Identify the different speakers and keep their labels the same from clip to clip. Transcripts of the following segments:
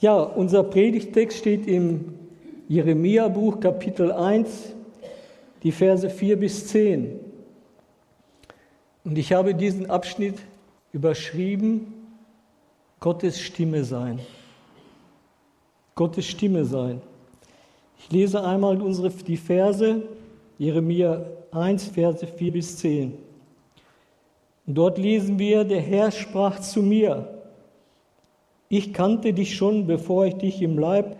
Speaker 1: Ja, unser Predigtext steht im Jeremia-Buch, Kapitel 1, die Verse 4 bis 10. Und ich habe diesen Abschnitt überschrieben, Gottes Stimme sein. Gottes Stimme sein. Ich lese einmal unsere, die Verse, Jeremia 1, Verse 4 bis 10. Und dort lesen wir, der Herr sprach zu mir, ich kannte dich schon, bevor ich dich im Leib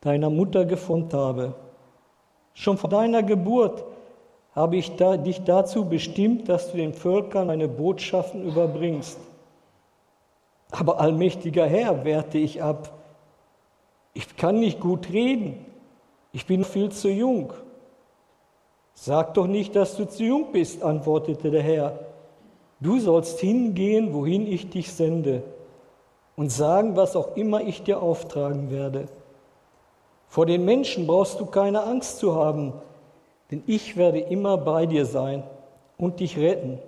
Speaker 1: deiner Mutter geformt habe. Schon vor deiner Geburt habe ich da, dich dazu bestimmt, dass du den Völkern meine Botschaften überbringst. Aber allmächtiger Herr, wehrte ich ab, ich kann nicht gut reden, ich bin viel zu jung. Sag doch nicht, dass du zu jung bist, antwortete der Herr. Du sollst hingehen, wohin ich dich sende und sagen, was auch immer ich dir auftragen werde. Vor den Menschen brauchst du keine Angst zu haben, denn ich werde immer bei dir sein und dich retten.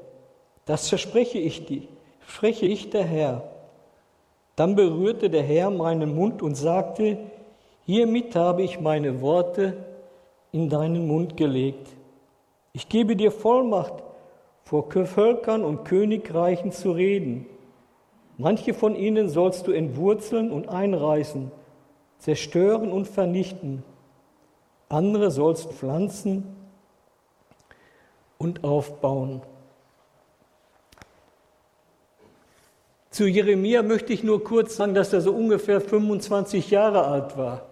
Speaker 1: Das verspreche ich dir, spreche ich der Herr. Dann berührte der Herr meinen Mund und sagte, hiermit habe ich meine Worte in deinen Mund gelegt. Ich gebe dir Vollmacht, vor Völkern und Königreichen zu reden Manche von ihnen sollst du entwurzeln und einreißen, zerstören und vernichten. Andere sollst du pflanzen und aufbauen. Zu Jeremia möchte ich nur kurz sagen, dass er so ungefähr 25 Jahre alt war,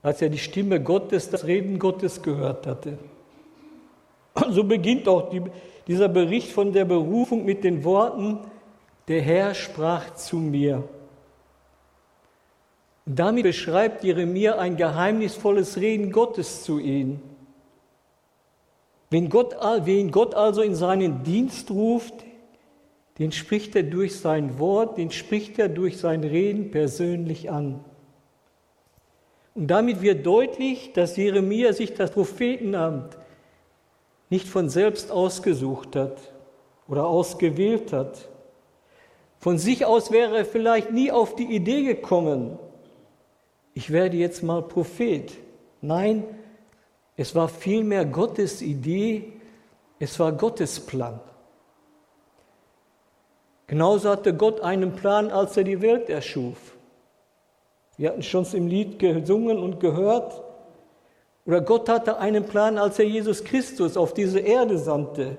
Speaker 1: als er die Stimme Gottes, das Reden Gottes gehört hatte. Und so beginnt auch die, dieser Bericht von der Berufung mit den Worten, der Herr sprach zu mir. Damit beschreibt Jeremia ein geheimnisvolles Reden Gottes zu ihm. Wenn Gott, wen Gott also in seinen Dienst ruft, den spricht er durch sein Wort, den spricht er durch sein Reden persönlich an. Und damit wird deutlich, dass Jeremia sich das Prophetenamt nicht von selbst ausgesucht hat oder ausgewählt hat, von sich aus wäre er vielleicht nie auf die Idee gekommen, ich werde jetzt mal Prophet. Nein, es war vielmehr Gottes Idee, es war Gottes Plan. Genauso hatte Gott einen Plan, als er die Welt erschuf. Wir hatten schon im Lied gesungen und gehört. Oder Gott hatte einen Plan, als er Jesus Christus auf diese Erde sandte.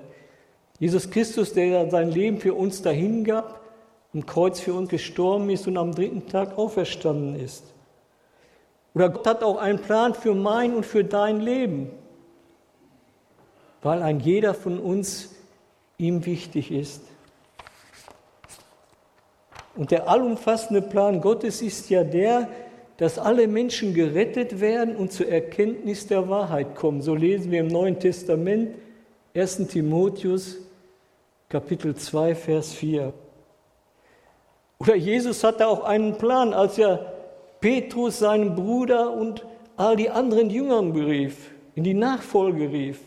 Speaker 1: Jesus Christus, der sein Leben für uns dahingab, am Kreuz für uns gestorben ist und am dritten Tag auferstanden ist. Oder Gott hat auch einen Plan für mein und für dein Leben, weil ein jeder von uns ihm wichtig ist. Und der allumfassende Plan Gottes ist ja der, dass alle Menschen gerettet werden und zur Erkenntnis der Wahrheit kommen. So lesen wir im Neuen Testament 1 Timotheus Kapitel 2 Vers 4. Oder Jesus hatte auch einen Plan, als er Petrus, seinen Bruder und all die anderen Jüngern berief, in die Nachfolge rief.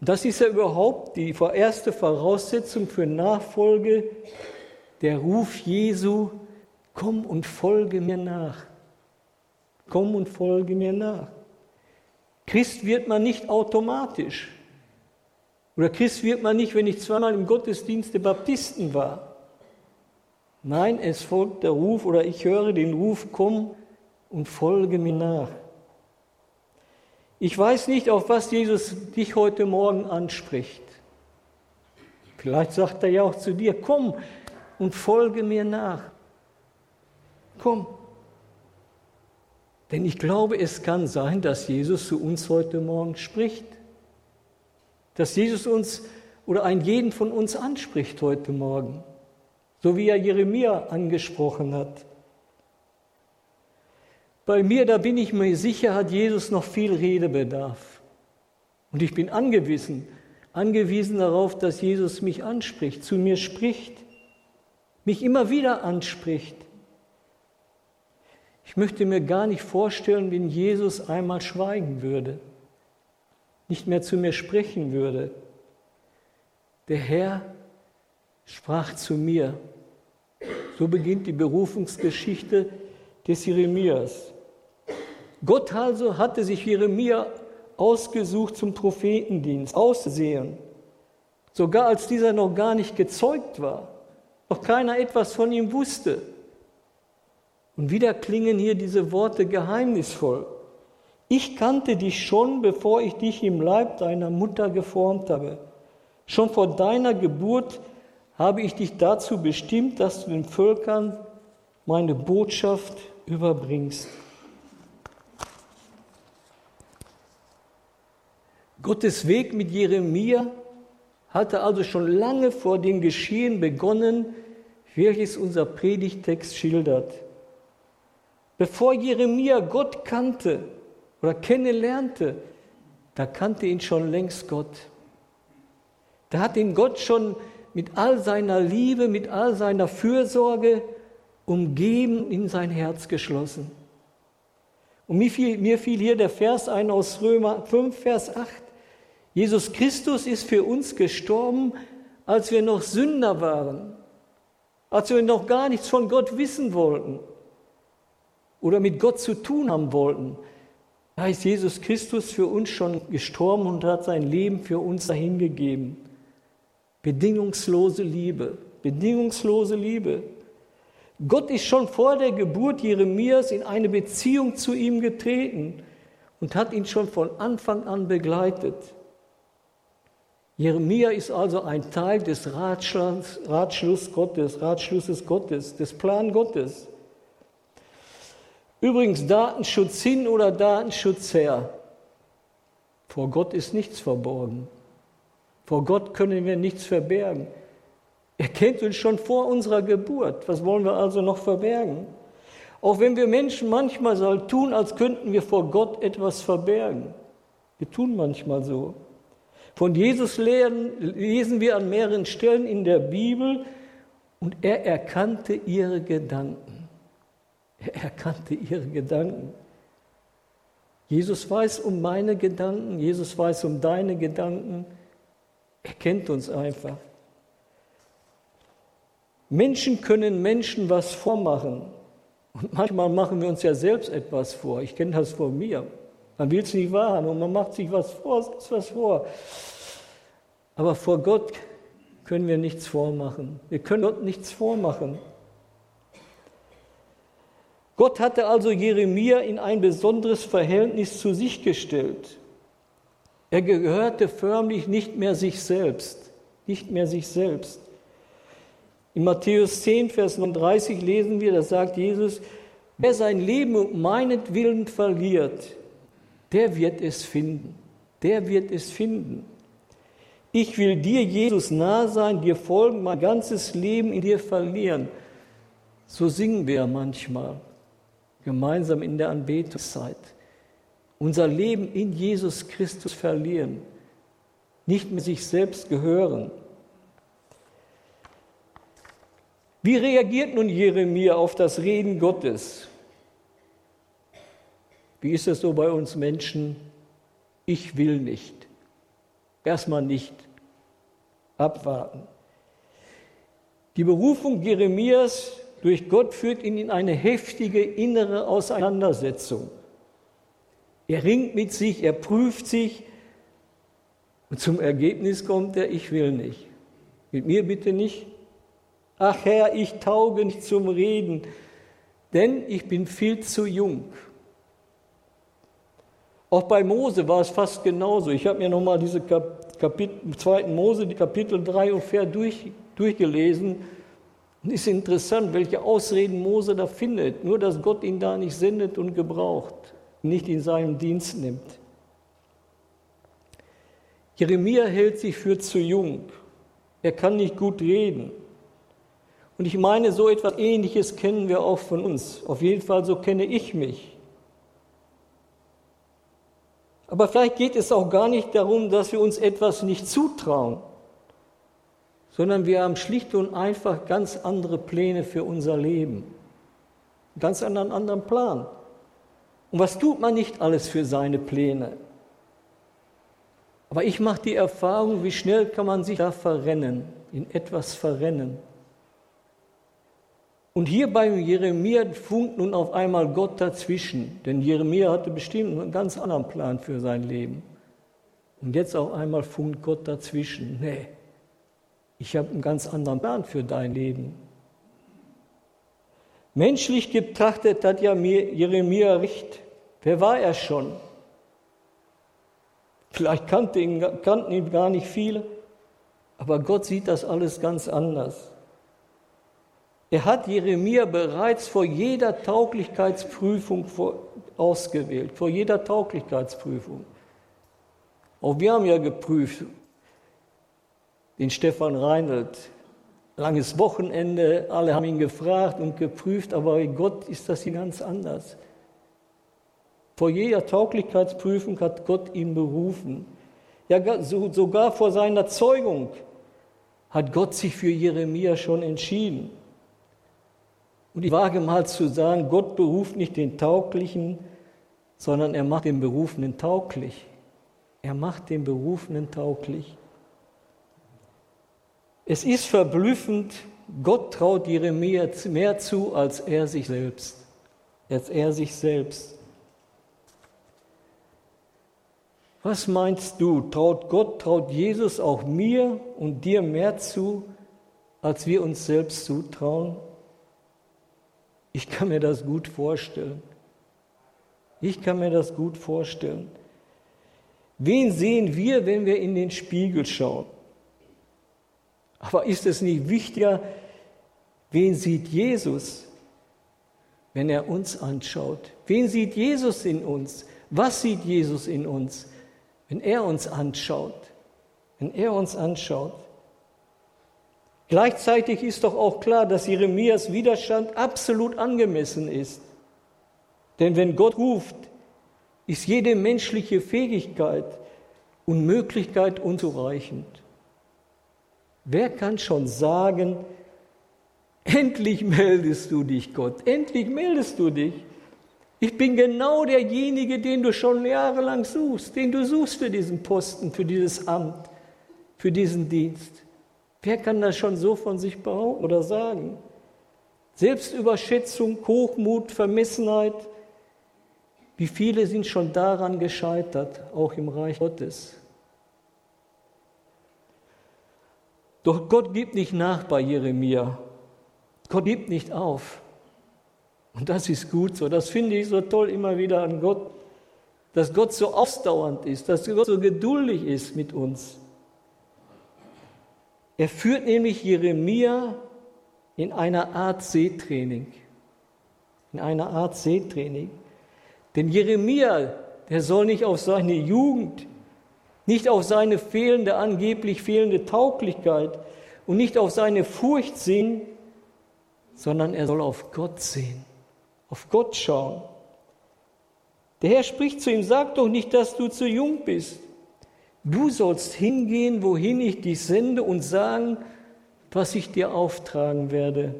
Speaker 1: Das ist ja überhaupt die erste Voraussetzung für Nachfolge, der Ruf Jesu, komm und folge mir nach. Komm und folge mir nach. Christ wird man nicht automatisch. Oder Christ wird man nicht, wenn ich zweimal im Gottesdienst der Baptisten war. Nein, es folgt der Ruf oder ich höre den Ruf, komm und folge mir nach. Ich weiß nicht, auf was Jesus dich heute Morgen anspricht. Vielleicht sagt er ja auch zu dir, komm und folge mir nach. Komm. Denn ich glaube, es kann sein, dass Jesus zu uns heute Morgen spricht. Dass Jesus uns oder einen jeden von uns anspricht heute Morgen so wie er Jeremia angesprochen hat. Bei mir, da bin ich mir sicher, hat Jesus noch viel Redebedarf. Und ich bin angewiesen, angewiesen darauf, dass Jesus mich anspricht, zu mir spricht, mich immer wieder anspricht. Ich möchte mir gar nicht vorstellen, wenn Jesus einmal schweigen würde, nicht mehr zu mir sprechen würde. Der Herr sprach zu mir So beginnt die Berufungsgeschichte des Jeremias. Gott also hatte sich Jeremia ausgesucht zum Prophetendienst, aussehen, sogar als dieser noch gar nicht gezeugt war, noch keiner etwas von ihm wusste. Und wieder klingen hier diese Worte geheimnisvoll. Ich kannte dich schon, bevor ich dich im Leib deiner Mutter geformt habe. Schon vor deiner Geburt habe ich dich dazu bestimmt, dass du den Völkern meine Botschaft überbringst. Gottes Weg mit Jeremia hatte also schon lange vor dem Geschehen begonnen, welches unser Predigtext schildert. Bevor Jeremia Gott kannte oder kennenlernte, da kannte ihn schon längst Gott. Da hat ihn Gott schon mit all seiner Liebe, mit all seiner Fürsorge umgeben, in sein Herz geschlossen. Und mir fiel, mir fiel hier der Vers ein aus Römer 5, Vers 8. Jesus Christus ist für uns gestorben, als wir noch Sünder waren, als wir noch gar nichts von Gott wissen wollten oder mit Gott zu tun haben wollten. Da ist Jesus Christus für uns schon gestorben und hat sein Leben für uns dahingegeben. Bedingungslose Liebe, bedingungslose Liebe. Gott ist schon vor der Geburt Jeremias in eine Beziehung zu ihm getreten und hat ihn schon von Anfang an begleitet. Jeremia ist also ein Teil des Ratschluss, Ratschluss Gottes, Ratschlusses Gottes, des Plan Gottes. Übrigens, Datenschutz hin oder Datenschutz her. Vor Gott ist nichts verborgen. Vor Gott können wir nichts verbergen. Er kennt uns schon vor unserer Geburt. Was wollen wir also noch verbergen? Auch wenn wir Menschen manchmal so tun, als könnten wir vor Gott etwas verbergen. Wir tun manchmal so. Von Jesus lesen wir an mehreren Stellen in der Bibel und er erkannte ihre Gedanken. Er erkannte ihre Gedanken. Jesus weiß um meine Gedanken, Jesus weiß um deine Gedanken. Er kennt uns einfach. Menschen können Menschen was vormachen. Und manchmal machen wir uns ja selbst etwas vor. Ich kenne das von mir. Man will es nicht wahrhaben und man macht sich was vor, was vor. Aber vor Gott können wir nichts vormachen. Wir können Gott nichts vormachen. Gott hatte also Jeremia in ein besonderes Verhältnis zu sich gestellt. Er gehörte förmlich nicht mehr sich selbst, nicht mehr sich selbst. In Matthäus 10, Vers 39 lesen wir, da sagt Jesus, wer sein Leben um meinetwillen verliert, der wird es finden. Der wird es finden. Ich will dir, Jesus, nahe sein, dir folgen, mein ganzes Leben in dir verlieren. So singen wir manchmal gemeinsam in der Anbetungszeit. Unser Leben in Jesus Christus verlieren, nicht mehr sich selbst gehören. Wie reagiert nun Jeremia auf das Reden Gottes? Wie ist es so bei uns Menschen? Ich will nicht. Erstmal nicht. Abwarten. Die Berufung Jeremias durch Gott führt ihn in eine heftige innere Auseinandersetzung. Er ringt mit sich, er prüft sich und zum Ergebnis kommt er, ich will nicht. Mit mir bitte nicht. Ach Herr, ich tauge nicht zum Reden, denn ich bin viel zu jung. Auch bei Mose war es fast genauso. Ich habe mir nochmal diese Kapitel, 2. Mose, die Kapitel 3 und 4 durch, durchgelesen. Und es ist interessant, welche Ausreden Mose da findet. Nur, dass Gott ihn da nicht sendet und gebraucht, nicht in seinem Dienst nimmt. Jeremia hält sich für zu jung. Er kann nicht gut reden. Und ich meine, so etwas Ähnliches kennen wir auch von uns. Auf jeden Fall, so kenne ich mich. Aber vielleicht geht es auch gar nicht darum, dass wir uns etwas nicht zutrauen, sondern wir haben schlicht und einfach ganz andere Pläne für unser Leben. Einen ganz anderen, anderen Plan. Und was tut man nicht alles für seine Pläne? Aber ich mache die Erfahrung, wie schnell kann man sich da verrennen, in etwas verrennen. Und hier bei Jeremia funkt nun auf einmal Gott dazwischen, denn Jeremia hatte bestimmt einen ganz anderen Plan für sein Leben. Und jetzt auf einmal funkt Gott dazwischen. Nee, ich habe einen ganz anderen Plan für dein Leben. Menschlich betrachtet hat ja Jeremia recht. Wer war er schon? Vielleicht kannte ihn, kannten ihn gar nicht viele, aber Gott sieht das alles ganz anders. Er hat Jeremia bereits vor jeder Tauglichkeitsprüfung ausgewählt, vor jeder Tauglichkeitsprüfung. Auch wir haben ja geprüft, den Stefan Reinhold, langes Wochenende, alle haben ihn gefragt und geprüft, aber bei Gott ist das ganz anders. Vor jeder Tauglichkeitsprüfung hat Gott ihn berufen. Ja, sogar vor seiner Zeugung hat Gott sich für Jeremia schon entschieden. Und ich wage mal zu sagen, Gott beruft nicht den Tauglichen, sondern er macht den Berufenen tauglich. Er macht den Berufenen tauglich. Es ist verblüffend, Gott traut Jeremia mehr zu als er sich selbst. Als er sich selbst. Was meinst du? Traut Gott, traut Jesus auch mir und dir mehr zu, als wir uns selbst zutrauen? Ich kann mir das gut vorstellen. Ich kann mir das gut vorstellen. Wen sehen wir, wenn wir in den Spiegel schauen? Aber ist es nicht wichtiger, wen sieht Jesus, wenn er uns anschaut? Wen sieht Jesus in uns? Was sieht Jesus in uns, wenn er uns anschaut? Wenn er uns anschaut. Gleichzeitig ist doch auch klar, dass Jeremias Widerstand absolut angemessen ist. Denn wenn Gott ruft, ist jede menschliche Fähigkeit und Möglichkeit unzureichend. Wer kann schon sagen, endlich meldest du dich, Gott, endlich meldest du dich. Ich bin genau derjenige, den du schon jahrelang suchst, den du suchst für diesen Posten, für dieses Amt, für diesen Dienst. Wer kann das schon so von sich behaupten oder sagen? Selbstüberschätzung, Hochmut, Vermessenheit, wie viele sind schon daran gescheitert, auch im Reich Gottes? Doch Gott gibt nicht nach bei Jeremia. Gott gibt nicht auf. Und das ist gut so. Das finde ich so toll immer wieder an Gott, dass Gott so ausdauernd ist, dass Gott so geduldig ist mit uns. Er führt nämlich Jeremia in einer Art Seetraining. In einer Art Seetraining. Denn Jeremia, der soll nicht auf seine Jugend, nicht auf seine fehlende, angeblich fehlende Tauglichkeit und nicht auf seine Furcht sehen, sondern er soll auf Gott sehen, auf Gott schauen. Der Herr spricht zu ihm, sag doch nicht, dass du zu jung bist. Du sollst hingehen, wohin ich dich sende und sagen, was ich dir auftragen werde.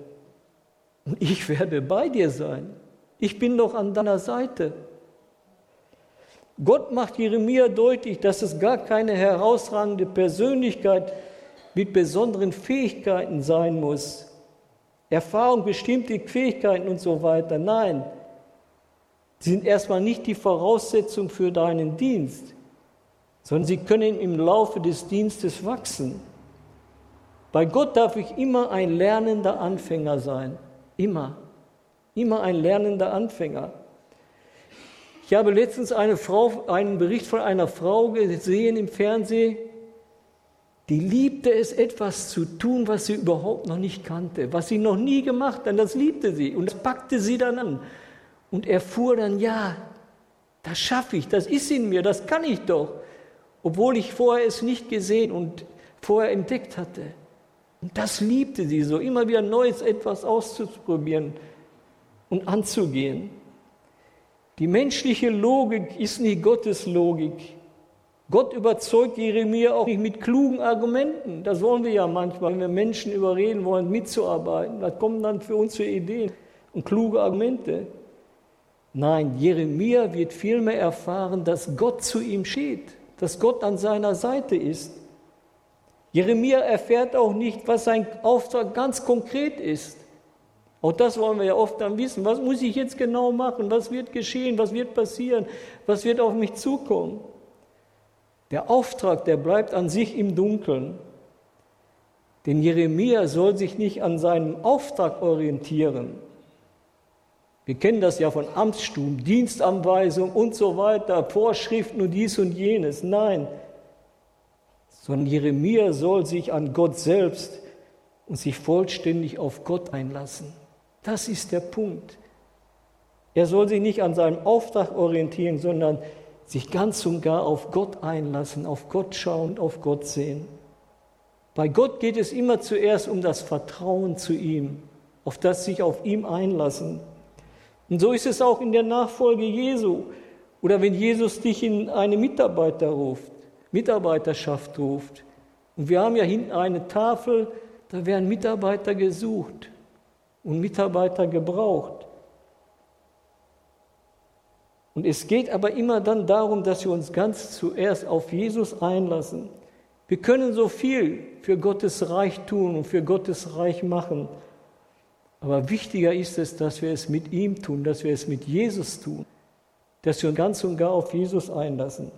Speaker 1: Und ich werde bei dir sein. Ich bin doch an deiner Seite. Gott macht Jeremia deutlich, dass es gar keine herausragende Persönlichkeit mit besonderen Fähigkeiten sein muss. Erfahrung, bestimmte Fähigkeiten und so weiter. Nein, sie sind erstmal nicht die Voraussetzung für deinen Dienst, sondern sie können im Laufe des Dienstes wachsen. Bei Gott darf ich immer ein lernender Anfänger sein. Immer. Immer ein lernender Anfänger. Ich habe letztens eine Frau, einen Bericht von einer Frau gesehen im Fernsehen, die liebte es, etwas zu tun, was sie überhaupt noch nicht kannte, was sie noch nie gemacht hat. Das liebte sie und das packte sie dann an und erfuhr dann, ja, das schaffe ich, das ist in mir, das kann ich doch, obwohl ich vorher es nicht gesehen und vorher entdeckt hatte. Und das liebte sie so, immer wieder Neues etwas auszuprobieren und anzugehen. Die menschliche Logik ist nicht Gottes Logik. Gott überzeugt Jeremia auch nicht mit klugen Argumenten. Das wollen wir ja manchmal, wenn wir Menschen überreden wollen, mitzuarbeiten. Da kommen dann für uns für Ideen und kluge Argumente. Nein, Jeremia wird vielmehr erfahren, dass Gott zu ihm steht, dass Gott an seiner Seite ist. Jeremia erfährt auch nicht, was sein Auftrag ganz konkret ist. Auch das wollen wir ja oft dann wissen. Was muss ich jetzt genau machen? Was wird geschehen? Was wird passieren? Was wird auf mich zukommen? Der Auftrag, der bleibt an sich im Dunkeln. Denn Jeremia soll sich nicht an seinem Auftrag orientieren. Wir kennen das ja von Amtsstum, Dienstanweisung und so weiter, Vorschriften und dies und jenes. Nein, sondern Jeremia soll sich an Gott selbst und sich vollständig auf Gott einlassen. Das ist der Punkt. Er soll sich nicht an seinem Auftrag orientieren, sondern sich ganz und gar auf Gott einlassen, auf Gott schauen, auf Gott sehen. Bei Gott geht es immer zuerst um das Vertrauen zu ihm, auf das sich auf ihm einlassen. Und so ist es auch in der Nachfolge Jesu oder wenn Jesus dich in eine Mitarbeiter ruft, Mitarbeiterschaft ruft. Und wir haben ja hinten eine Tafel, da werden Mitarbeiter gesucht und Mitarbeiter gebraucht. Und es geht aber immer dann darum, dass wir uns ganz zuerst auf Jesus einlassen. Wir können so viel für Gottes Reich tun und für Gottes Reich machen. Aber wichtiger ist es, dass wir es mit ihm tun, dass wir es mit Jesus tun, dass wir uns ganz und gar auf Jesus einlassen.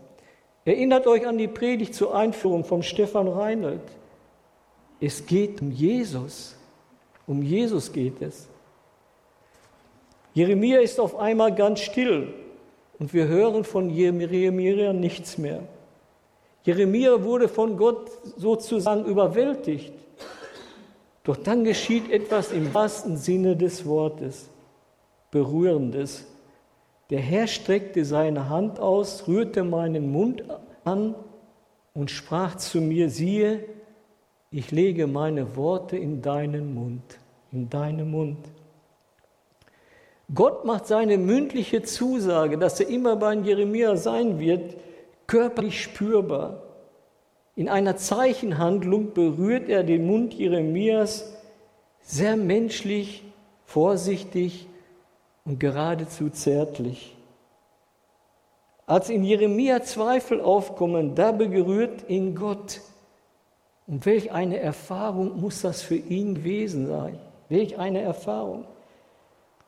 Speaker 1: Erinnert euch an die Predigt zur Einführung von Stefan Reinhold. Es geht um Jesus. Um Jesus geht es. Jeremia ist auf einmal ganz still und wir hören von Jeremia nichts mehr. Jeremia wurde von Gott sozusagen überwältigt. Doch dann geschieht etwas im wahrsten Sinne des Wortes, berührendes. Der Herr streckte seine Hand aus, rührte meinen Mund an und sprach zu mir, siehe, ich lege meine Worte in deinen Mund, in deinen Mund. Gott macht seine mündliche Zusage, dass er immer bei Jeremia sein wird, körperlich spürbar. In einer Zeichenhandlung berührt er den Mund Jeremias sehr menschlich, vorsichtig und geradezu zärtlich. Als in Jeremia Zweifel aufkommen, da berührt ihn Gott. Und welch eine Erfahrung muss das für ihn gewesen sein? Welch eine Erfahrung.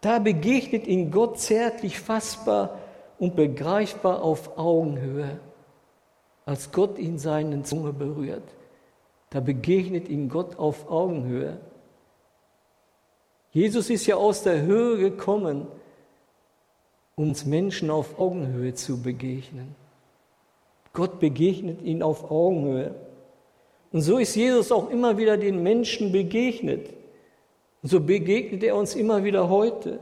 Speaker 1: Da begegnet ihn Gott zärtlich fassbar und begreifbar auf Augenhöhe. Als Gott ihn seinen Zunge berührt, da begegnet ihm Gott auf Augenhöhe. Jesus ist ja aus der Höhe gekommen, um uns Menschen auf Augenhöhe zu begegnen. Gott begegnet ihn auf Augenhöhe. Und so ist Jesus auch immer wieder den Menschen begegnet. Und so begegnet er uns immer wieder heute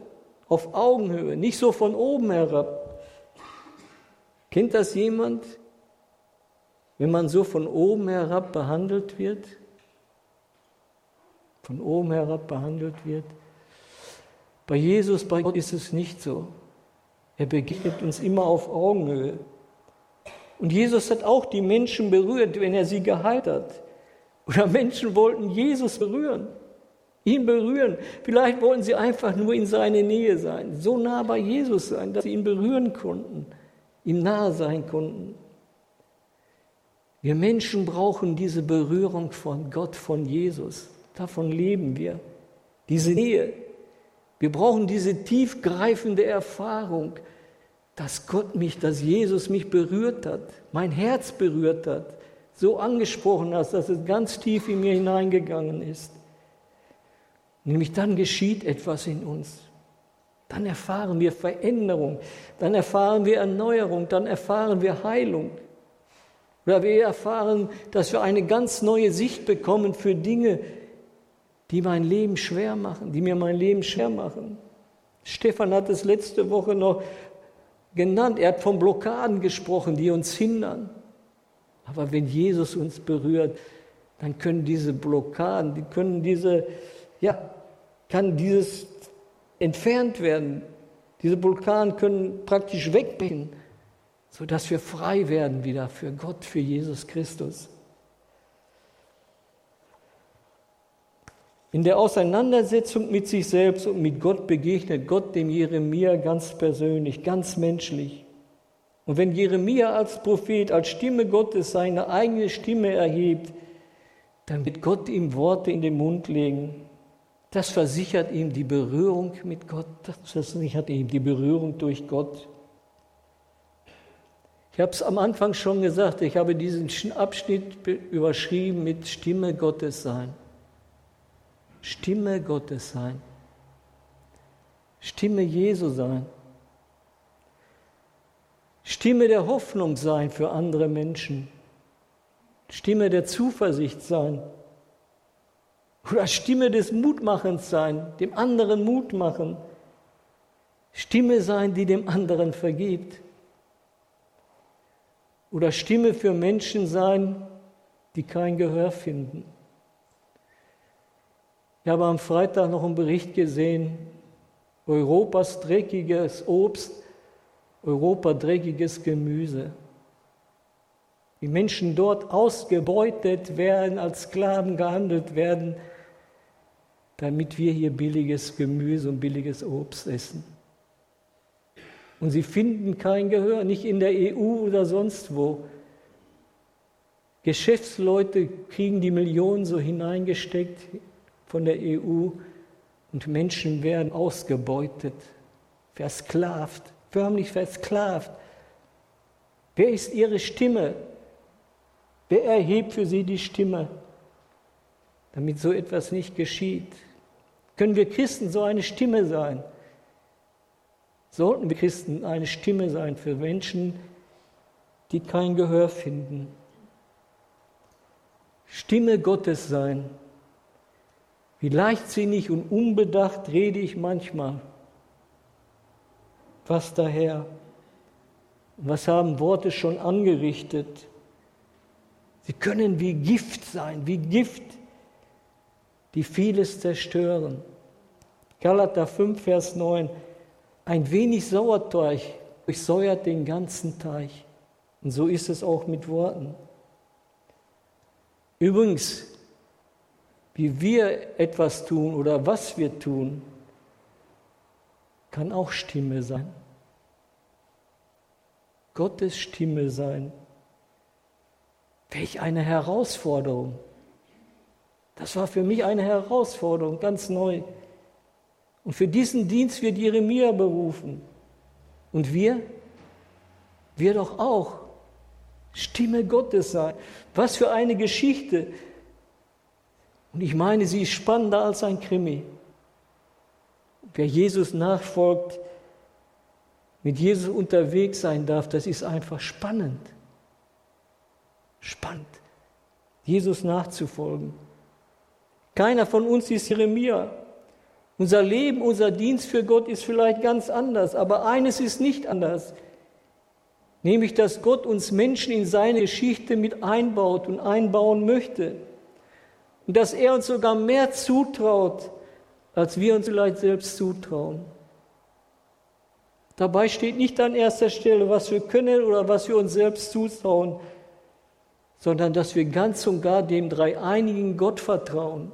Speaker 1: auf Augenhöhe, nicht so von oben herab. Kennt das jemand, wenn man so von oben herab behandelt wird? Von oben herab behandelt wird? Bei Jesus, bei Gott ist es nicht so. Er begegnet uns immer auf Augenhöhe. Und Jesus hat auch die Menschen berührt, wenn er sie geheilt hat. Oder Menschen wollten Jesus berühren, ihn berühren. Vielleicht wollten sie einfach nur in seine Nähe sein, so nah bei Jesus sein, dass sie ihn berühren konnten, ihm nahe sein konnten. Wir Menschen brauchen diese Berührung von Gott, von Jesus. Davon leben wir. Diese Nähe. Wir brauchen diese tiefgreifende Erfahrung, dass Gott mich, dass Jesus mich berührt hat, mein Herz berührt hat, so angesprochen hat, dass es ganz tief in mir hineingegangen ist. Nämlich dann geschieht etwas in uns. Dann erfahren wir Veränderung, dann erfahren wir Erneuerung, dann erfahren wir Heilung. Oder wir erfahren, dass wir eine ganz neue Sicht bekommen für Dinge, die mein Leben schwer machen, die mir mein Leben schwer machen. Stefan hat es letzte Woche noch genannt. Er hat von Blockaden gesprochen, die uns hindern. Aber wenn Jesus uns berührt, dann können diese Blockaden, die können diese, ja, kann dieses entfernt werden. Diese Blockaden können praktisch wegbrechen, sodass wir frei werden wieder für Gott, für Jesus Christus. In der Auseinandersetzung mit sich selbst und mit Gott begegnet Gott dem Jeremia ganz persönlich, ganz menschlich. Und wenn Jeremia als Prophet, als Stimme Gottes seine eigene Stimme erhebt, dann wird Gott ihm Worte in den Mund legen. Das versichert ihm die Berührung mit Gott, das versichert ihm die Berührung durch Gott. Ich habe es am Anfang schon gesagt, ich habe diesen Abschnitt überschrieben mit Stimme Gottes sein. Stimme Gottes sein. Stimme Jesu sein. Stimme der Hoffnung sein für andere Menschen. Stimme der Zuversicht sein. Oder Stimme des Mutmachens sein, dem anderen Mut machen. Stimme sein, die dem anderen vergibt oder Stimme für Menschen sein, die kein Gehör finden. Ich habe am Freitag noch einen Bericht gesehen, Europas dreckiges Obst, Europa dreckiges Gemüse. Die Menschen dort ausgebeutet werden, als Sklaven gehandelt werden, damit wir hier billiges Gemüse und billiges Obst essen. Und sie finden kein Gehör, nicht in der EU oder sonst wo. Geschäftsleute kriegen die Millionen so hineingesteckt von der EU und Menschen werden ausgebeutet, versklavt, förmlich versklavt. Wer ist ihre Stimme? Wer erhebt für sie die Stimme, damit so etwas nicht geschieht? Können wir Christen so eine Stimme sein? sollten wir Christen eine Stimme sein für Menschen, die kein Gehör finden. Stimme Gottes sein. Wie leichtsinnig und unbedacht rede ich manchmal. Was daher? Was haben Worte schon angerichtet? Sie können wie Gift sein, wie Gift, die vieles zerstören. Galater 5, Vers 9. Ein wenig Sauerteig durchsäuert den ganzen Teich. Und so ist es auch mit Worten. Übrigens, wie wir etwas tun oder was wir tun, kann auch Stimme sein. Gottes Stimme sein. Welch eine Herausforderung. Das war für mich eine Herausforderung, ganz neu. Und für diesen Dienst wird Jeremia berufen. Und wir? Wir doch auch. Stimme Gottes sein. Was für eine Geschichte. Und ich meine, sie ist spannender als ein Krimi. Wer Jesus nachfolgt, mit Jesus unterwegs sein darf, das ist einfach spannend. Spannend, Jesus nachzufolgen. Keiner von uns ist Jeremia. Unser Leben, unser Dienst für Gott ist vielleicht ganz anders, aber eines ist nicht anders, nämlich dass Gott uns Menschen in seine Geschichte mit einbaut und einbauen möchte und dass er uns sogar mehr zutraut, als wir uns vielleicht selbst zutrauen. Dabei steht nicht an erster Stelle, was wir können oder was wir uns selbst zutrauen, sondern dass wir ganz und gar dem dreieinigen Gott vertrauen